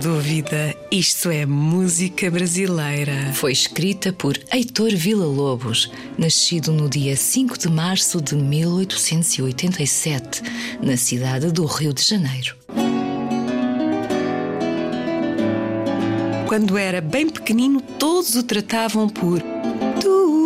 Dúvida, isto é música brasileira. Foi escrita por Heitor Villa-Lobos, nascido no dia 5 de março de 1887, na cidade do Rio de Janeiro. Quando era bem pequenino, todos o tratavam por tu,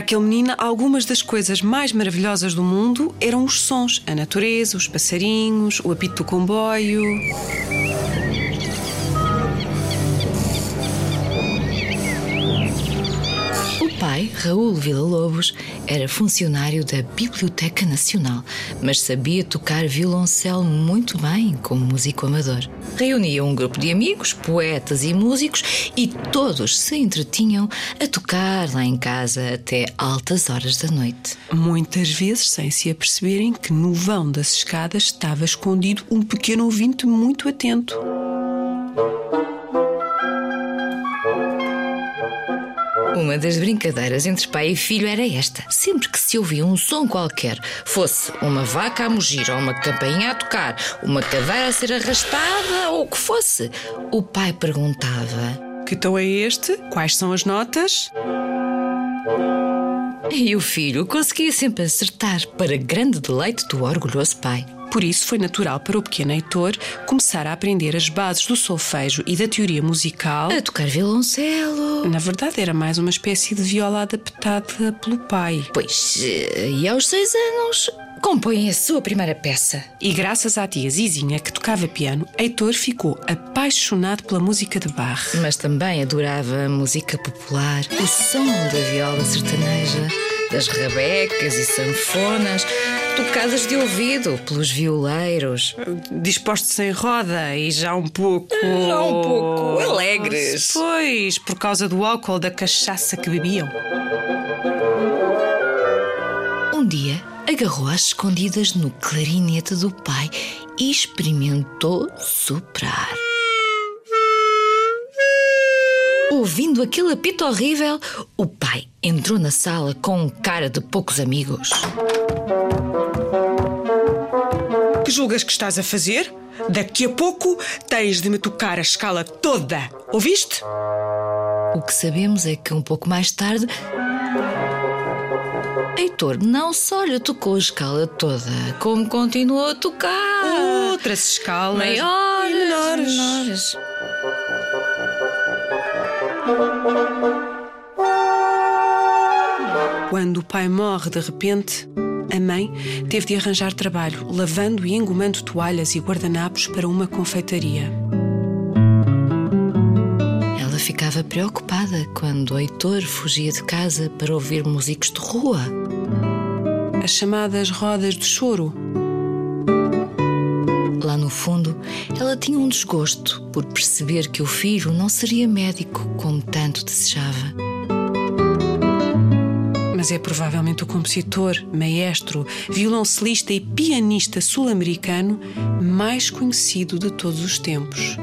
aquele menino, algumas das coisas mais maravilhosas do mundo eram os sons, a natureza, os passarinhos, o apito do comboio. Pai, Raul Villa-Lobos, era funcionário da Biblioteca Nacional, mas sabia tocar violoncelo muito bem como músico amador. Reunia um grupo de amigos, poetas e músicos e todos se entretinham a tocar lá em casa até altas horas da noite. Muitas vezes sem se aperceberem que no vão das escadas estava escondido um pequeno ouvinte muito atento. Uma das brincadeiras entre pai e filho era esta. Sempre que se ouvia um som qualquer, fosse uma vaca a mugir ou uma campainha a tocar, uma cadeira a ser arrastada ou o que fosse, o pai perguntava. Que tom é este? Quais são as notas? E o filho conseguia sempre acertar, para grande deleite do orgulhoso pai. Por isso foi natural para o pequeno Heitor começar a aprender as bases do solfejo e da teoria musical. A tocar violoncelo. Na verdade, era mais uma espécie de viola adaptada pelo pai. Pois, eh, e aos seis anos, compõe a sua primeira peça. E graças à tia Zizinha, que tocava piano, Heitor ficou apaixonado pela música de Bach. Mas também adorava a música popular, o som da viola sertaneja, das rabecas e sanfonas, tocadas de ouvido pelos violeiros. Dispostos em roda e já um pouco. Já um pouco alegres. Pois, por causa do álcool da cachaça que bebiam. Um dia, agarrou às escondidas no clarinete do pai e experimentou soprar. Ouvindo aquele apito horrível, o pai entrou na sala com cara de poucos amigos. Que julgas que estás a fazer? Daqui a pouco tens de me tocar a escala toda. Ouviste? O que sabemos é que um pouco mais tarde. Heitor não só lhe tocou a escala toda, como continuou a tocar. Outras escalas. Maiores, menores. menores. Quando o pai morre de repente, a mãe teve de arranjar trabalho, lavando e engomando toalhas e guardanapos para uma confeitaria. Ela ficava preocupada quando Heitor fugia de casa para ouvir músicos de rua. As chamadas rodas de choro. Lá no fundo, ela tinha um desgosto por perceber que o filho não seria médico como tanto desejava. Mas é provavelmente o compositor, maestro, violoncelista e pianista sul-americano mais conhecido de todos os tempos.